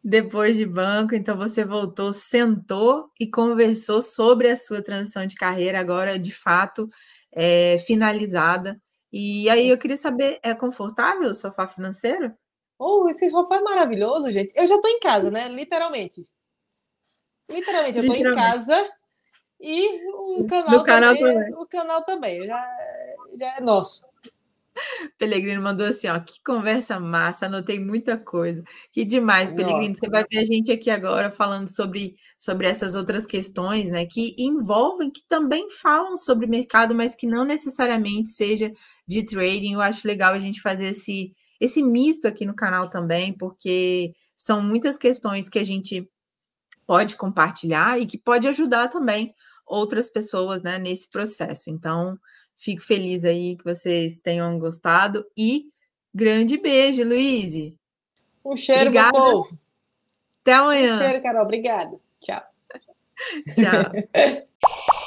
Depois de banco, então você voltou, sentou e conversou sobre a sua transição de carreira, agora de fato é, finalizada. E aí eu queria saber, é confortável o sofá financeiro? Oh, esse sofá é maravilhoso, gente. Eu já estou em casa, né? Literalmente. Literalmente, eu estou em casa e o canal, canal também, também, O canal também, já, já é nosso. Pelegrino mandou assim, ó, que conversa massa, anotei muita coisa. Que demais, Pelegrino. Você vai ver a gente aqui agora falando sobre, sobre essas outras questões, né, que envolvem, que também falam sobre mercado, mas que não necessariamente seja de trading. Eu acho legal a gente fazer esse esse misto aqui no canal também, porque são muitas questões que a gente pode compartilhar e que pode ajudar também outras pessoas né, nesse processo. Então, fico feliz aí que vocês tenham gostado e grande beijo, Luiz. Um cheiro, Obrigada. povo. Até amanhã. Um cheiro, Carol. Obrigada. Tchau. Tchau.